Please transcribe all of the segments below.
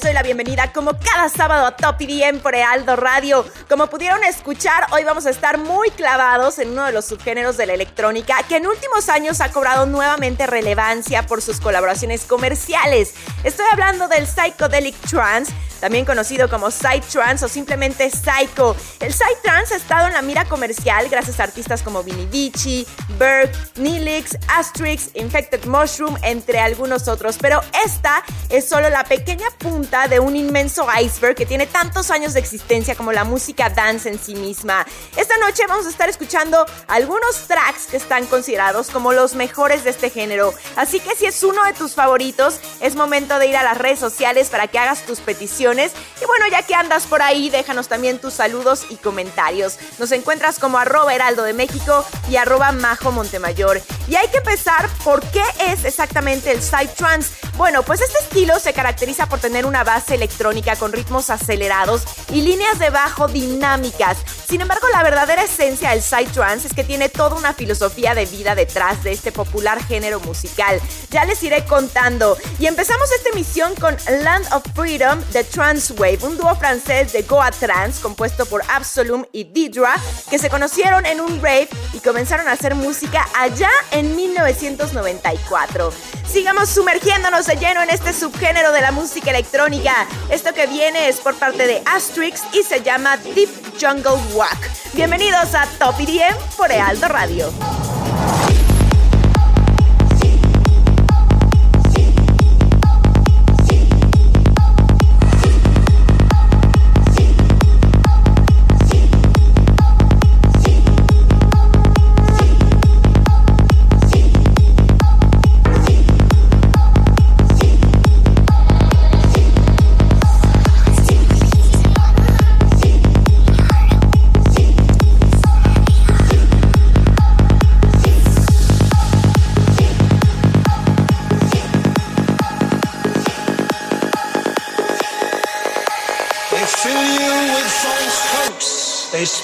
Doy la bienvenida como cada sábado a Top IDM por Ealdo Radio. Como pudieron escuchar, hoy vamos a estar muy clavados en uno de los subgéneros de la electrónica que en últimos años ha cobrado nuevamente relevancia por sus colaboraciones comerciales. Estoy hablando del Psychedelic Trance, también conocido como Psytrance o simplemente Psycho. El Psytrance ha estado en la mira comercial gracias a artistas como Vinny Vici, Berg, Nilix, Astrix, Infected Mushroom, entre algunos otros. Pero esta es solo la pequeña punta de un inmenso iceberg que tiene tantos años de existencia como la música dance en sí misma. Esta noche vamos a estar escuchando algunos tracks que están considerados como los mejores de este género. Así que si es uno de tus favoritos, es momento de ir a las redes sociales para que hagas tus peticiones y bueno, ya que andas por ahí, déjanos también tus saludos y comentarios. Nos encuentras como arroba heraldo de México y arroba majo Montemayor. Y hay que empezar por qué es exactamente el Psytrance. Bueno, pues este estilo se caracteriza por tener una base electrónica con ritmos acelerados y líneas de bajo dinámicas. Sin embargo, la verdadera esencia del Psytrance es que tiene toda una filosofía de vida detrás de este popular género musical. Ya les iré contando. Y empezamos esta emisión con Land of Freedom de Transwave, un dúo francés de Goa Trance compuesto por Absolum y Didra, que se conocieron en un rave y comenzaron a hacer música allá en 1994. Sigamos sumergiéndonos de lleno en este subgénero de la música electrónica. Esto que viene es por parte de Astrix y se llama Deep Jungle Walk. Bienvenidos a Top IDM por Ealdo Radio.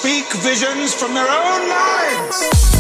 Visions from their own minds.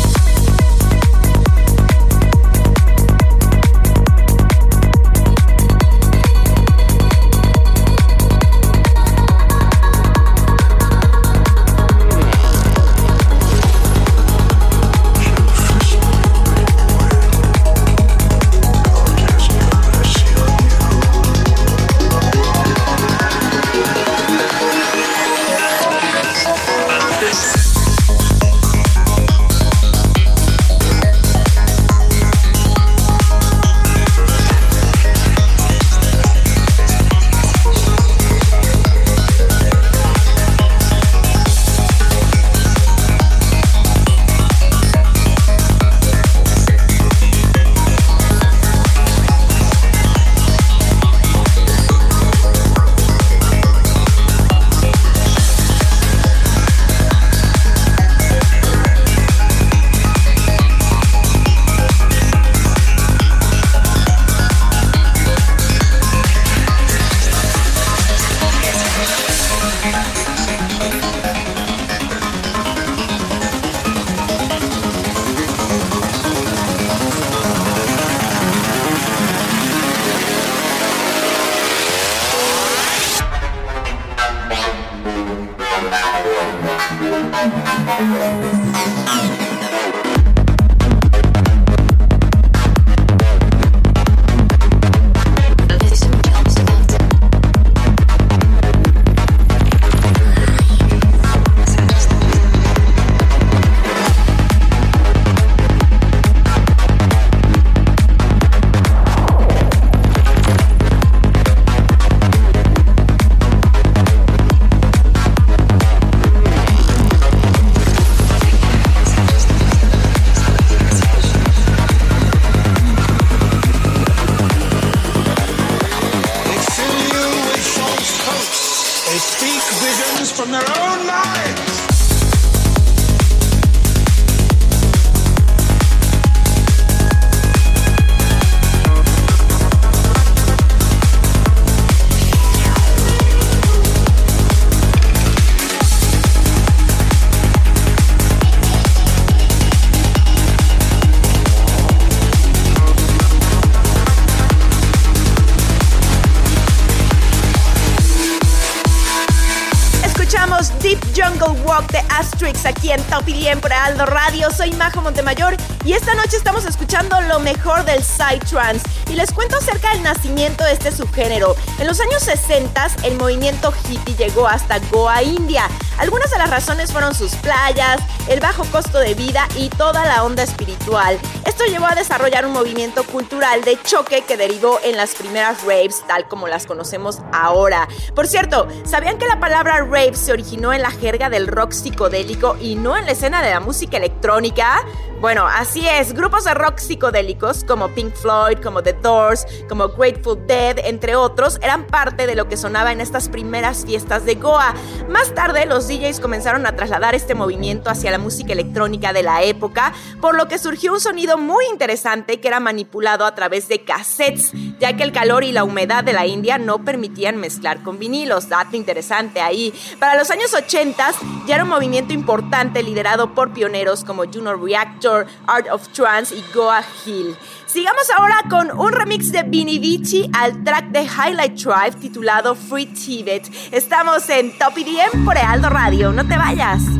Aquí en Top por Aldo Radio. Soy Majo Montemayor y esta noche estamos escuchando lo mejor del Psytrance. Y les cuento acerca del nacimiento de este subgénero. En los años 60 el movimiento hippie llegó hasta Goa, India. Algunas de las razones fueron sus playas, el bajo costo de vida y toda la onda espiritual. Esto llevó a desarrollar un movimiento cultural de choque que derivó en las primeras raves tal como las conocemos ahora. Por cierto, ¿sabían que la palabra rave se originó en la jerga del rock psicodélico y no en la escena de la música electrónica? Bueno, así es, grupos de rock psicodélicos como Pink Floyd, como The Doors, como Grateful Dead, entre otros, eran parte de lo que sonaba en estas primeras fiestas de Goa. Más tarde, los DJs comenzaron a trasladar este movimiento hacia la música electrónica de la época, por lo que surgió un sonido muy interesante que era manipulado a través de cassettes, ya que el calor y la humedad de la India no permitían mezclar con vinilos. Dato interesante ahí. Para los años 80 ya era un movimiento importante liderado por pioneros como Juno Reactor, Art of Trance y Goa Hill. Sigamos ahora con un remix de Vinny Vici al track de Highlight Drive titulado Free Tibet. Estamos en Top EDM por Ealdo Radio. No te vayas.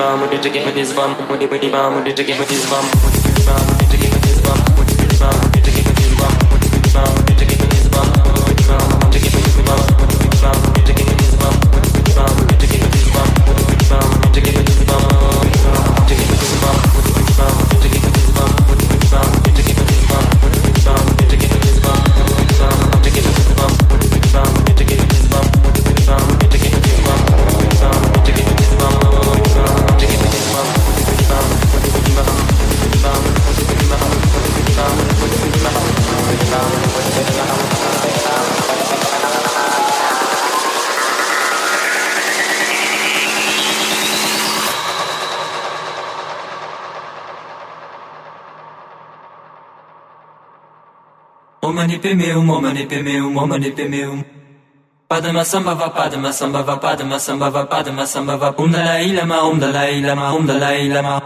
bam, would you give me this bam, would you give me this you give me you give me this bam. Omani pemeum, omani pemeum, omani pemeum. Padma sambhava padma sambhava padma sambhava padma sambhava. Om Dalai Lama Om Dalai Lama Om Dalai Lama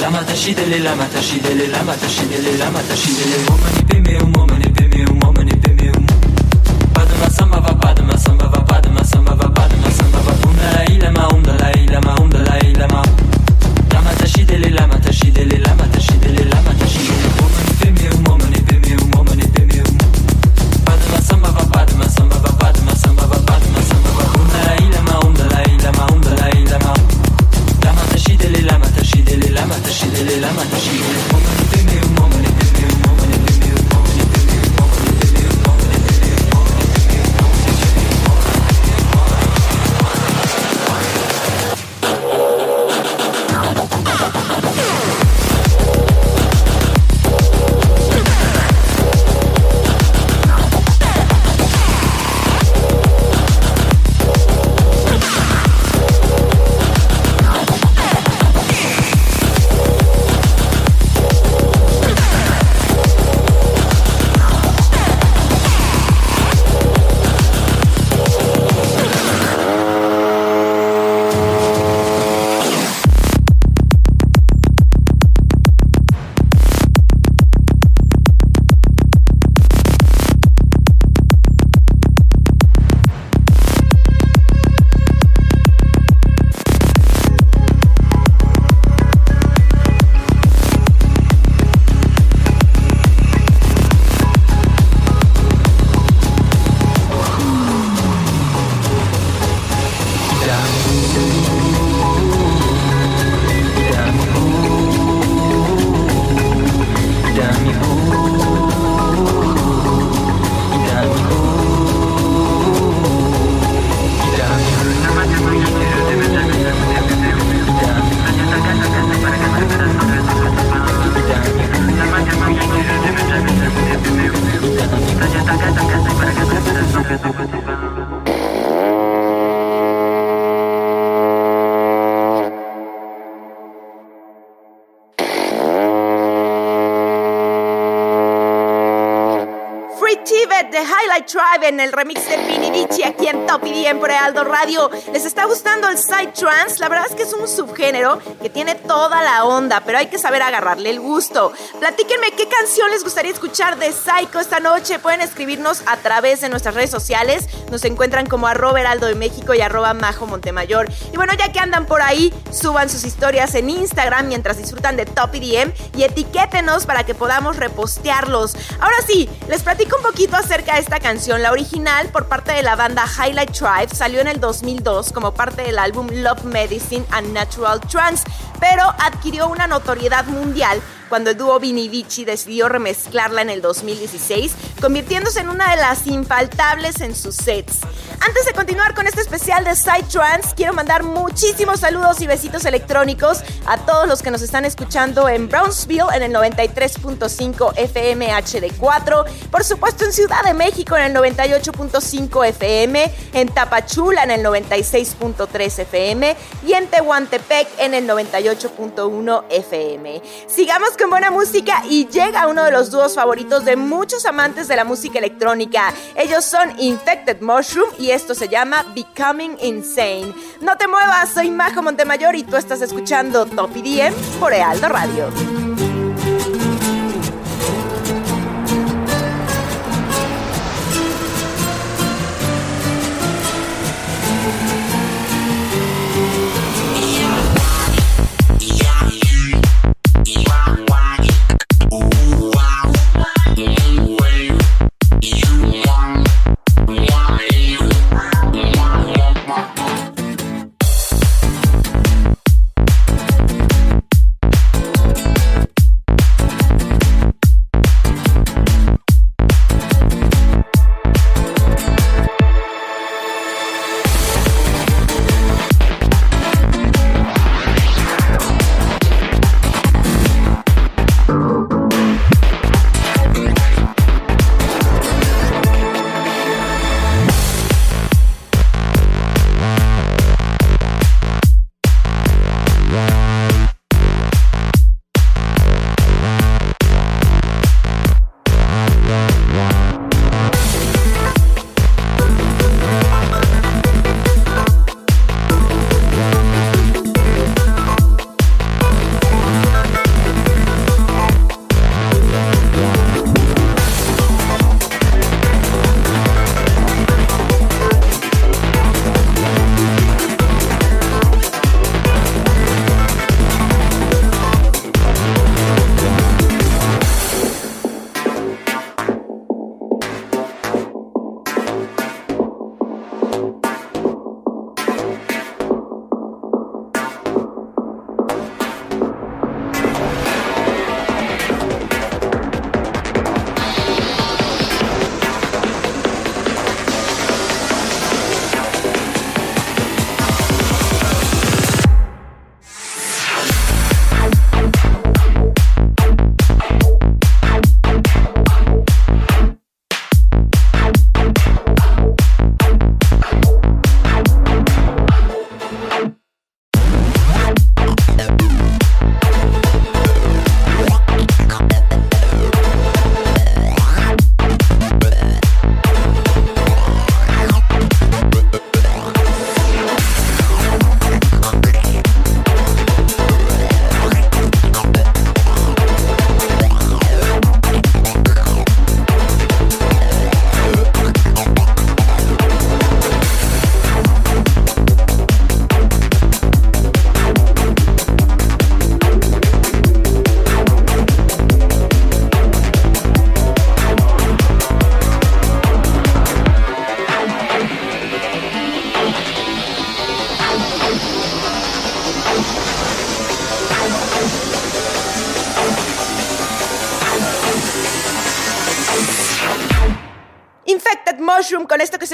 Lama tashidele lama tashidele lama tashidele lama tashidele Om mani pemeum Om mani pemeum Om mani pemeum Padma sambhava padma sambhava padma sambhava padma sambhava. Om Dalai Lama Om Dalai Lama Om Dalai Lama Lama tashidele lama tashidele lama de la machine Gracias. Tribe en el remix de Vici aquí en Top EDM por Aldo Radio. ¿Les está gustando el Side Trance? La verdad es que es un subgénero que tiene toda la onda, pero hay que saber agarrarle el gusto. Platíquenme qué canción les gustaría escuchar de Psycho esta noche. Pueden escribirnos a través de nuestras redes sociales. Nos encuentran como arroba heraldo de México y arroba majo Montemayor. Y bueno, ya que andan por ahí, suban sus historias en Instagram mientras disfrutan de Top EDM y etiquétenos para que podamos repostearlos. Ahora sí, les platico un poquito acerca de esta canción la original, por parte de la banda Highlight Tribe, salió en el 2002 como parte del álbum Love Medicine and Natural Trance, pero adquirió una notoriedad mundial cuando el dúo Vini decidió remezclarla en el 2016, convirtiéndose en una de las infaltables en sus sets. Antes de continuar con este especial de Side Trance, quiero mandar muchísimos saludos y besitos electrónicos a todos los que nos están escuchando en Brownsville en el 93.5 FM HD4, por supuesto en Ciudad de México en el 98.5 FM, en Tapachula en el 96.3 FM y en Tehuantepec en el 98.1 FM. Sigamos con buena música y llega uno de los dúos favoritos de muchos amantes de la música electrónica. Ellos son Infected Mushroom y esto se llama Becoming Insane. No te muevas, soy Majo Montemayor y tú estás escuchando Top EDM por Ealdo Radio.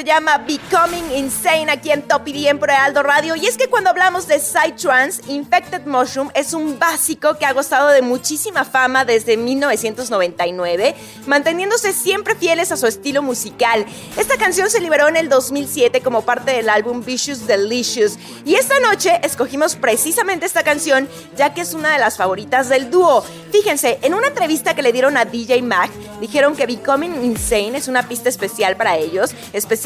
Se llama Becoming Insane aquí en Top EDM por Aldo Radio. Y es que cuando hablamos de Psytrance, Infected Mushroom es un básico que ha gozado de muchísima fama desde 1999, manteniéndose siempre fieles a su estilo musical. Esta canción se liberó en el 2007 como parte del álbum Vicious Delicious. Y esta noche escogimos precisamente esta canción ya que es una de las favoritas del dúo. Fíjense, en una entrevista que le dieron a DJ Mac, dijeron que Becoming Insane es una pista especial para ellos,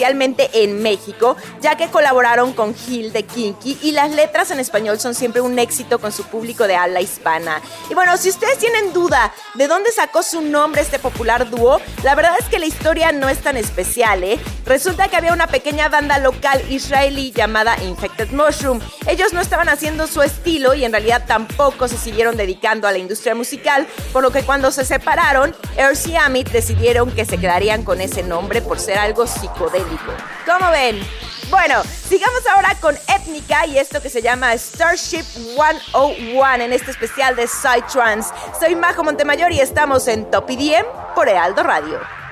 especialmente en México, ya que colaboraron con Gil de Kinky y las letras en español son siempre un éxito con su público de habla hispana. Y bueno, si ustedes tienen duda de dónde sacó su nombre este popular dúo, la verdad es que la historia no es tan especial, ¿eh? Resulta que había una pequeña banda local israelí llamada Infected Mushroom. Ellos no estaban haciendo su estilo y en realidad tampoco se siguieron dedicando a la industria musical, por lo que cuando se separaron, Ersi y Amit decidieron que se quedarían con ese nombre por ser algo psicodélico. ¿Cómo ven? Bueno, sigamos ahora con Étnica y esto que se llama Starship 101 en este especial de Psytrance. Soy Majo Montemayor y estamos en Top IDM por Ealdo Radio.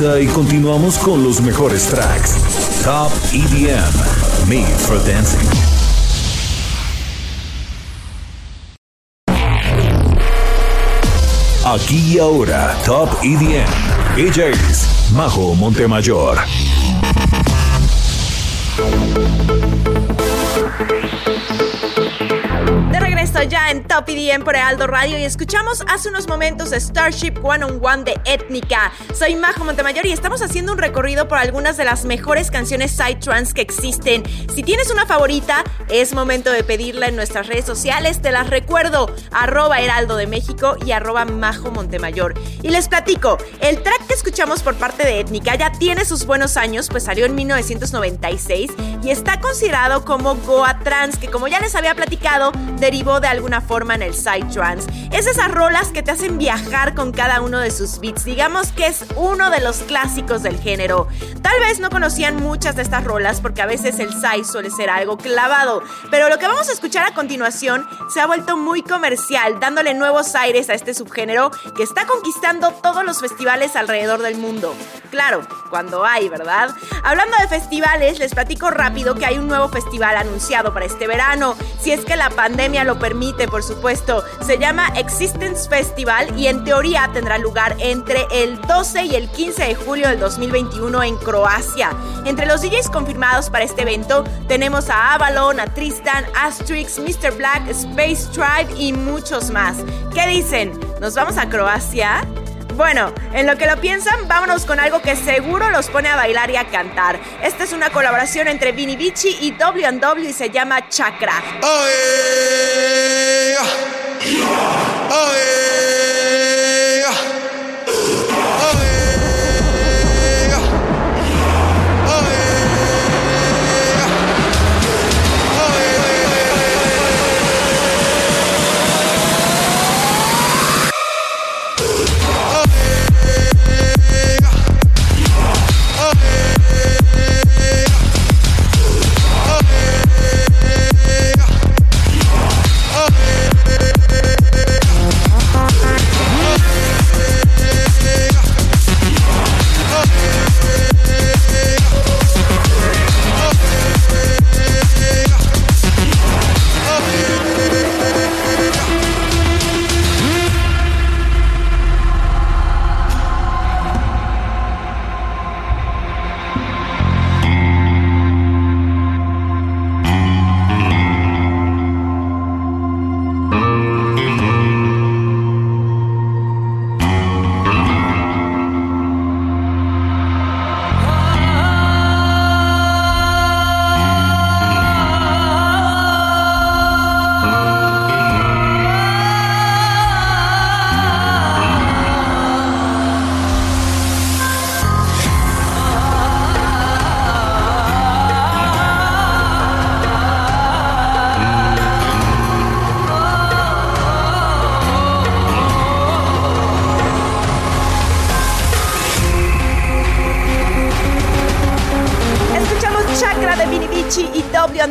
Y continuamos con los mejores tracks. Top EDM, Made for Dancing. Aquí y ahora, Top EDM. Ella es Majo Montemayor. ya en Top EDM por Aldo Radio y escuchamos hace unos momentos Starship One on One de Étnica. Soy Majo Montemayor y estamos haciendo un recorrido por algunas de las mejores canciones trance que existen. Si tienes una favorita, es momento de pedirla en nuestras redes sociales. Te las recuerdo, arroba Heraldo de México y arroba Majo Montemayor. Y les platico, el track que escuchamos por parte de Étnica ya tiene sus buenos años, pues salió en 1996 y está considerado como Goa Trans, que como ya les había platicado, derivó de alguna forma en el Psytrance. Es esas rolas que te hacen viajar con cada uno de sus beats. Digamos que es uno de los clásicos del género. Tal vez no conocían muchas de estas rolas porque a veces el Psy suele ser algo clavado, pero lo que vamos a escuchar a continuación se ha vuelto muy comercial, dándole nuevos aires a este subgénero que está conquistando todos los festivales alrededor del mundo. Claro, cuando hay, ¿verdad? Hablando de festivales, les platico rápido que hay un nuevo festival anunciado para este verano, si es que la pandemia lo permite por supuesto. Se llama Existence Festival y en teoría tendrá lugar entre el 12 y el 15 de julio del 2021 en Croacia. Entre los DJs confirmados para este evento tenemos a Avalon, a Tristan, Astrix, Mr. Black, Space Tribe y muchos más. ¿Qué dicen? ¿Nos vamos a Croacia? Bueno, en lo que lo piensan, vámonos con algo que seguro los pone a bailar y a cantar. Esta es una colaboración entre Vini Vici y W&W y se llama Chakra.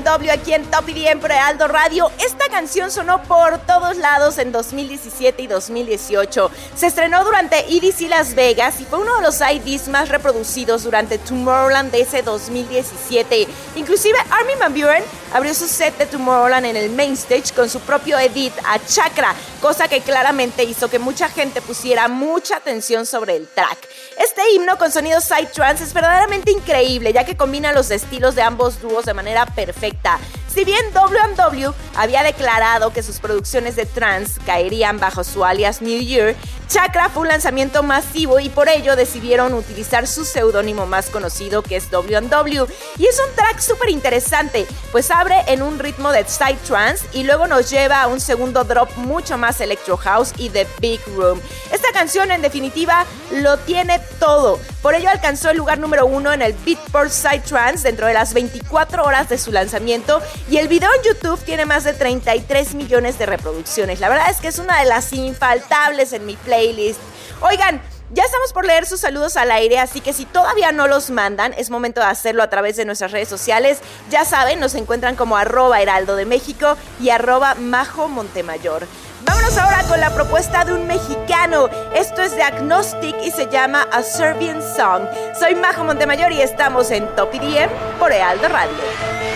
Aquí en Top y por Aldo Radio. Esta canción sonó por todos lados en 2017 y 2018. Se estrenó durante EDC Las Vegas y fue uno de los IDs más reproducidos durante Tomorrowland de ese 2017. Inclusive Armin Van Buren abrió su set de Tomorrowland en el main stage con su propio edit a Chakra, cosa que claramente hizo que mucha gente pusiera mucha atención sobre el track. Este himno con sonido trance es verdaderamente increíble, ya que combina los estilos de ambos dúos de manera perfecta. Si bien WW había declarado que sus producciones de trance caerían bajo su alias New Year, Chakra fue un lanzamiento masivo y por ello decidieron utilizar su seudónimo más conocido que es WW. Y es un track súper interesante, pues abre en un ritmo de trance y luego nos lleva a un segundo drop mucho más electro house y de big room. Esta canción en definitiva lo tiene todo, por ello alcanzó el lugar número uno en el Beatport Trance dentro de las 24 horas de su lanzamiento y el video en YouTube tiene más de 33 millones de reproducciones. La verdad es que es una de las infaltables en mi playlist. Oigan, ya estamos por leer sus saludos al aire, así que si todavía no los mandan, es momento de hacerlo a través de nuestras redes sociales. Ya saben, nos encuentran como arroba heraldo de México y arroba majo Montemayor. Vámonos ahora con la propuesta de un mexicano. Esto es de Agnostic y se llama A Serbian Song. Soy Majo Montemayor y estamos en Top IDM por Heraldo Radio.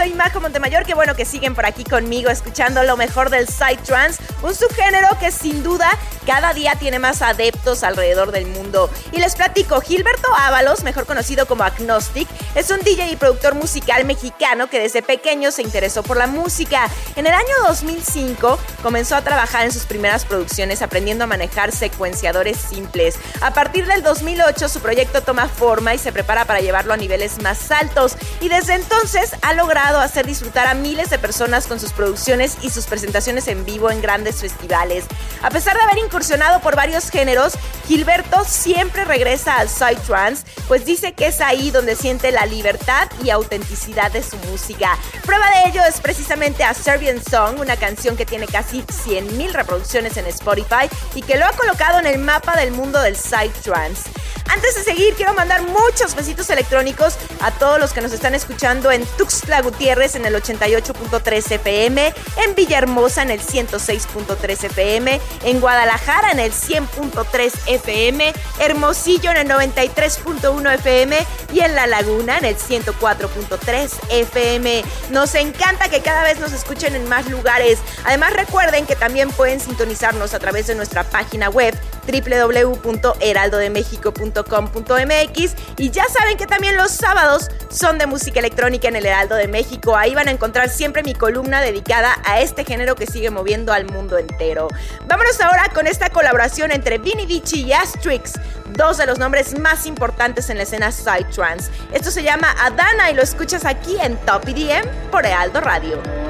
Soy Majo Montemayor, qué bueno que siguen por aquí conmigo escuchando lo mejor del Psytrance, un subgénero que sin duda cada día tiene más adeptos alrededor del mundo. Y les platico, Gilberto Ábalos, mejor conocido como Agnostic, es un DJ y productor musical mexicano que desde pequeño se interesó por la música. En el año 2005 comenzó a trabajar en sus primeras producciones aprendiendo a manejar secuenciadores simples. A partir del 2008 su proyecto toma forma y se prepara para llevarlo a niveles más altos y desde entonces ha logrado hacer disfrutar a miles de personas con sus producciones y sus presentaciones en vivo en grandes festivales. A pesar de haber incursionado por varios géneros, Gilberto siempre regresa al psytrance, pues dice que es ahí donde siente la libertad y autenticidad de su música. Prueba de ello es precisamente a Serbian Song, una canción que tiene casi 100.000 reproducciones en Spotify y que lo ha colocado en el mapa del mundo del psytrance. Antes de seguir, quiero mandar muchos besitos electrónicos a todos los que nos están escuchando en Tuxtla Gutiérrez en el 88.3 FM, en Villahermosa en el 106.3 FM, en Guadalajara en el 100.3 FM, Hermosillo en el 93.1 FM y en La Laguna en el 104.3 FM. Nos encanta que cada vez nos escuchen en más lugares. Además recuerden que también pueden sintonizarnos a través de nuestra página web www.heraldodemexico.com.mx y ya saben que también los sábados son de música electrónica en el Heraldo de México. Ahí van a encontrar siempre mi columna dedicada a este género que sigue moviendo al mundo entero. Vámonos ahora con esta colaboración entre Vinny Vici y Astrix, dos de los nombres más importantes en la escena Psytrance. Esto se llama Adana y lo escuchas aquí en Top EDM por Heraldo Radio.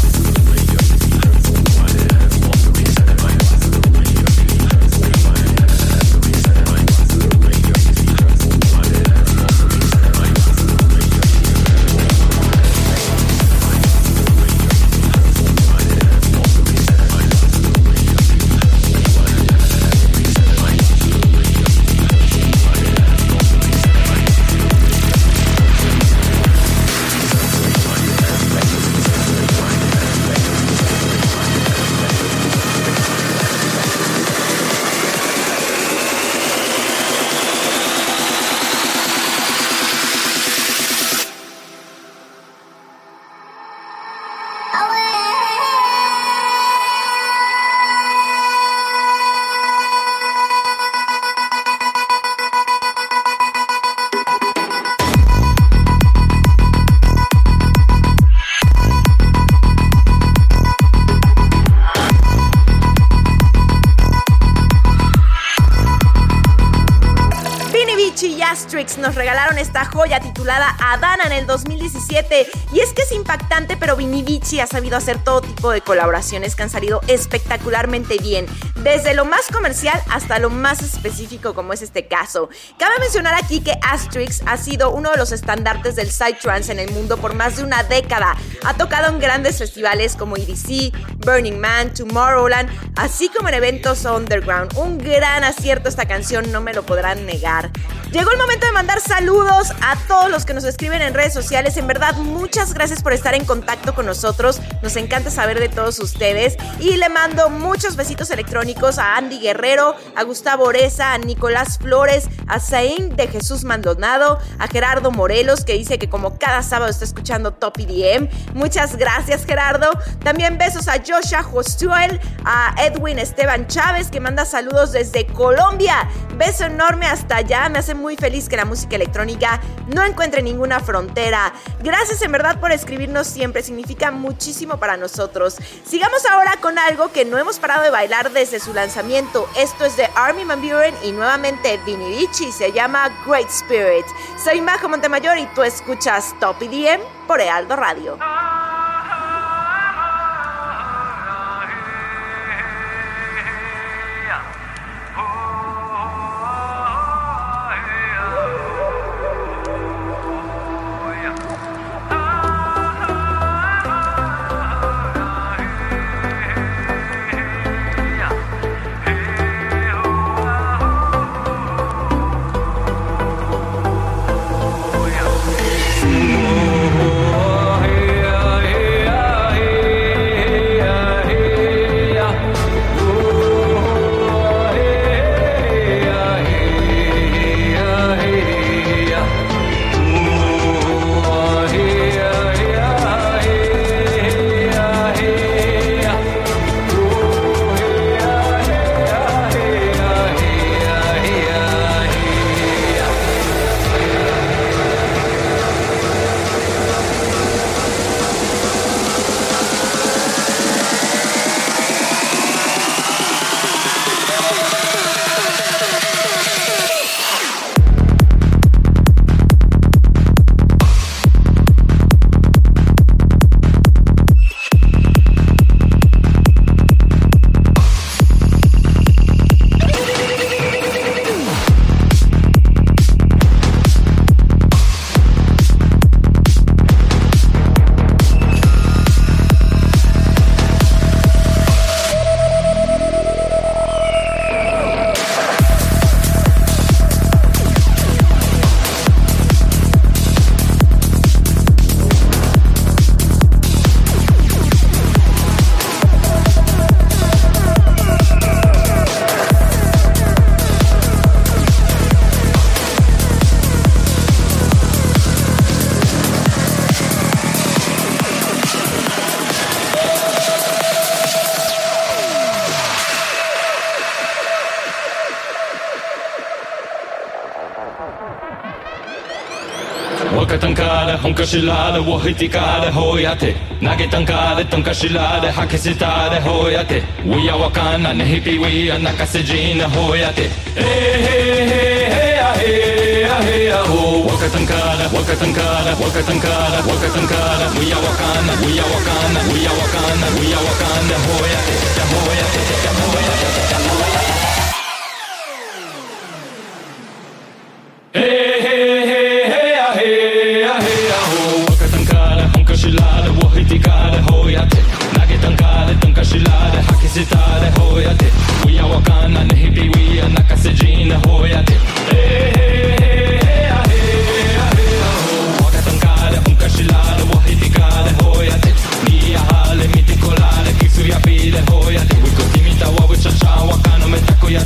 Vici ha sabido hacer todo tipo de colaboraciones que han salido espectacularmente bien. Desde lo más comercial hasta lo más específico, como es este caso. Cabe mencionar aquí que Astrix ha sido uno de los estandartes del Psytrance en el mundo por más de una década. Ha tocado en grandes festivales como EDC, Burning Man, Tomorrowland, así como en eventos underground. Un gran acierto esta canción, no me lo podrán negar. Llegó el momento de mandar saludos a todos los que nos escriben en redes sociales. En verdad, muchas gracias por estar en contacto con nosotros. Nos encanta saber de todos ustedes. Y le mando muchos besitos electrónicos a Andy Guerrero, a Gustavo Oreza, a Nicolás Flores, a Zain de Jesús Maldonado, a Gerardo Morelos, que dice que como cada sábado está escuchando Top EDM. Muchas gracias, Gerardo. También besos a Joshua Jostuel, a Edwin Esteban Chávez, que manda saludos desde Colombia. Beso enorme hasta allá. Me hace muy feliz que la música electrónica no encuentre ninguna frontera. Gracias en verdad por escribirnos siempre, significa muchísimo para nosotros. Sigamos ahora con algo que no hemos parado de bailar desde su lanzamiento. Esto es de Army Van Buren y nuevamente Vinny Ricci, se llama Great Spirit. Soy Majo Montemayor y tú escuchas Top EDM por Ealdo Radio. Tankaschilade, Wahitikade, Hoyate. Nagetankade, Tankashilade, Hakisitade, Hoyate. We are Wakana, Hippie, we are Nakasejina, Hoyate. Hey, hey, hey, hey, hey, hey, ho. Wakatankada, Wakatankada, Wakatankada, Wakatankada. We are Wakana, we are Wakana, we are Wakana, we are Wakana, Hoyate, Hoyate, Hoyate, Hoyate. picare hoiate Nage tankare tanka shilare haki sitare te. Uya wakana nehi piwia nakase jine hoiate wahi tikare, ya pile, Wiko timita, chacha, metako ya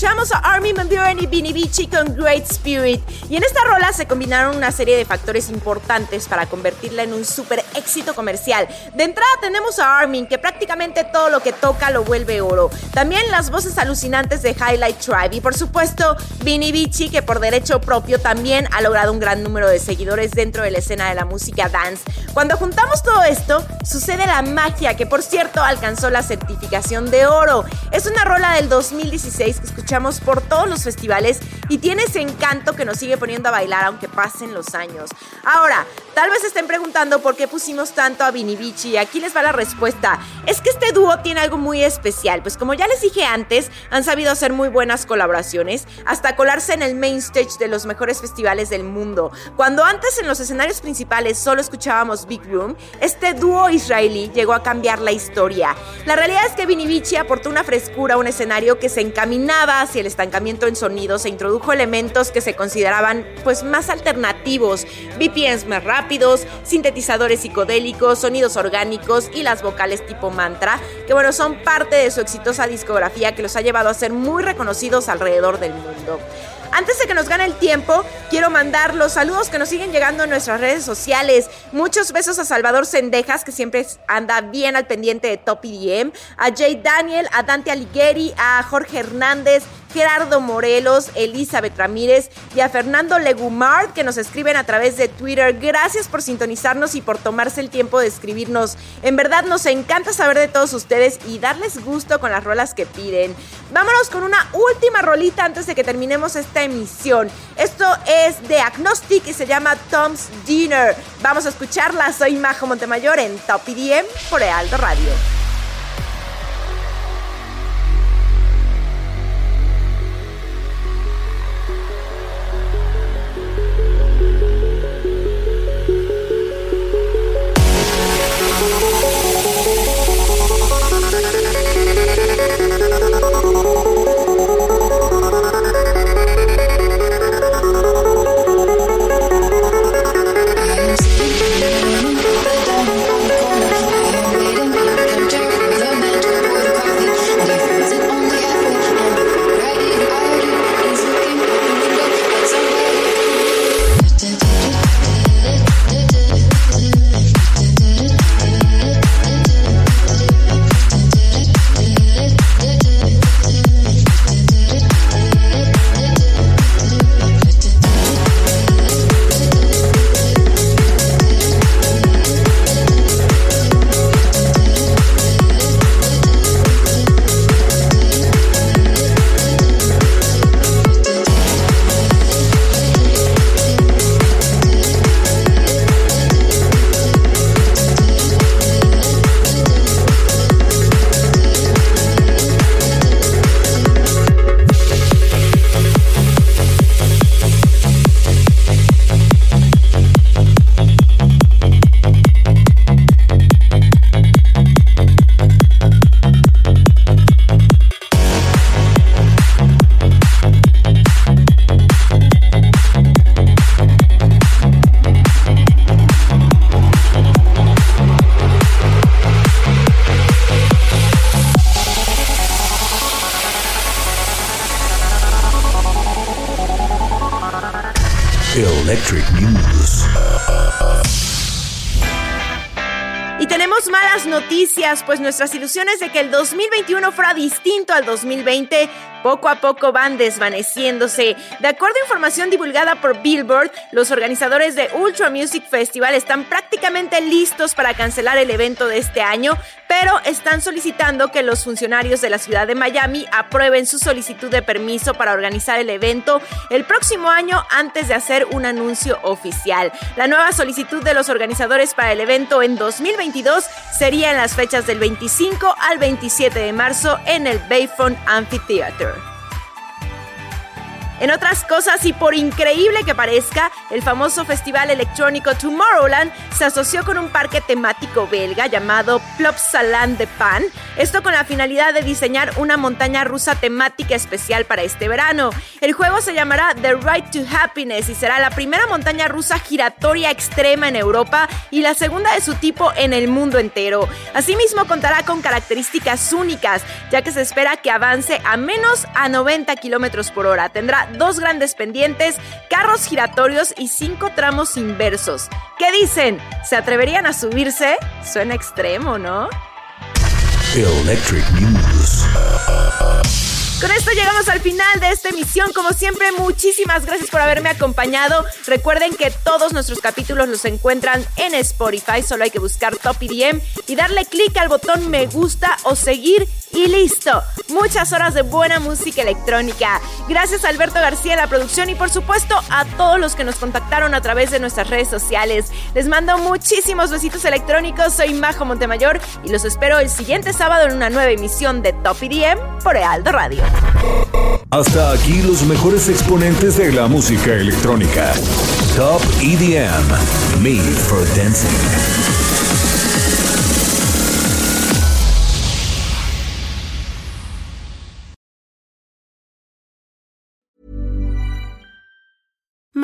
Tchau! Escuchamos a Armin Van Buren y Vinny Vici con Great Spirit. Y en esta rola se combinaron una serie de factores importantes para convertirla en un super éxito comercial. De entrada tenemos a Armin, que prácticamente todo lo que toca lo vuelve oro. También las voces alucinantes de Highlight Tribe. Y por supuesto, Vinny Vici, que por derecho propio también ha logrado un gran número de seguidores dentro de la escena de la música dance. Cuando juntamos todo esto, sucede la magia, que por cierto alcanzó la certificación de oro. Es una rola del 2016 que escuchamos por todos los festivales y tiene ese encanto que nos sigue poniendo a bailar aunque pasen los años. Ahora, tal vez estén preguntando por qué pusimos tanto a Vinivici aquí les va la respuesta. Es que este dúo tiene algo muy especial, pues como ya les dije antes, han sabido hacer muy buenas colaboraciones, hasta colarse en el main stage de los mejores festivales del mundo. Cuando antes en los escenarios principales solo escuchábamos Big Room, este dúo israelí llegó a cambiar la historia. La realidad es que Vinivici aportó una frescura a un escenario que se encaminaba hacia el estancamiento en sonido, se introdujo elementos que se consideraban pues más alternativos, VPNs más rápidos, sintetizadores psicodélicos, sonidos orgánicos y las vocales tipo mantra, que bueno, son parte de su exitosa discografía que los ha llevado a ser muy reconocidos alrededor del mundo. Antes de que nos gane el tiempo, quiero mandar los saludos que nos siguen llegando en nuestras redes sociales. Muchos besos a Salvador Sendejas, que siempre anda bien al pendiente de Top EDM, a Jay Daniel, a Dante Alighieri, a Jorge Hernández, Gerardo Morelos, Elizabeth Ramírez y a Fernando Legumard que nos escriben a través de Twitter. Gracias por sintonizarnos y por tomarse el tiempo de escribirnos. En verdad nos encanta saber de todos ustedes y darles gusto con las rolas que piden. Vámonos con una última rolita antes de que terminemos esta emisión. Esto es de Agnostic y se llama Tom's Dinner. Vamos a escucharla. Soy Majo Montemayor en Top IDM por Ealdo Radio. Pues nuestras ilusiones de que el 2021 fuera distinto al 2020 poco a poco van desvaneciéndose. De acuerdo a información divulgada por Billboard, los organizadores de Ultra Music Festival están prácticamente listos para cancelar el evento de este año, pero están solicitando que los funcionarios de la ciudad de Miami aprueben su solicitud de permiso para organizar el evento el próximo año antes de hacer un anuncio oficial. La nueva solicitud de los organizadores para el evento en 2022 sería en las fechas del 25 al 27 de marzo en el Bayfront Amphitheater. En otras cosas, y por increíble que parezca, el famoso festival electrónico Tomorrowland se asoció con un parque temático belga llamado Plopsaland de Pan, esto con la finalidad de diseñar una montaña rusa temática especial para este verano. El juego se llamará The Ride to Happiness y será la primera montaña rusa giratoria extrema en Europa y la segunda de su tipo en el mundo entero. Asimismo contará con características únicas, ya que se espera que avance a menos a 90 kilómetros por hora. Tendrá dos grandes pendientes, carros giratorios y cinco tramos inversos. ¿Qué dicen? ¿Se atreverían a subirse? Suena extremo, ¿no? Electric News. Con esto llegamos al final de esta emisión. Como siempre, muchísimas gracias por haberme acompañado. Recuerden que todos nuestros capítulos los encuentran en Spotify. Solo hay que buscar Top EDM y darle clic al botón me gusta o seguir y listo. Muchas horas de buena música electrónica. Gracias a Alberto García en la producción y por supuesto a todos los que nos contactaron a través de nuestras redes sociales. Les mando muchísimos besitos electrónicos. Soy Majo Montemayor y los espero el siguiente sábado en una nueva emisión de Top EDM por Ealdo Radio. Hasta aquí los mejores exponentes de la música electrónica. Top EDM, Made for Dancing.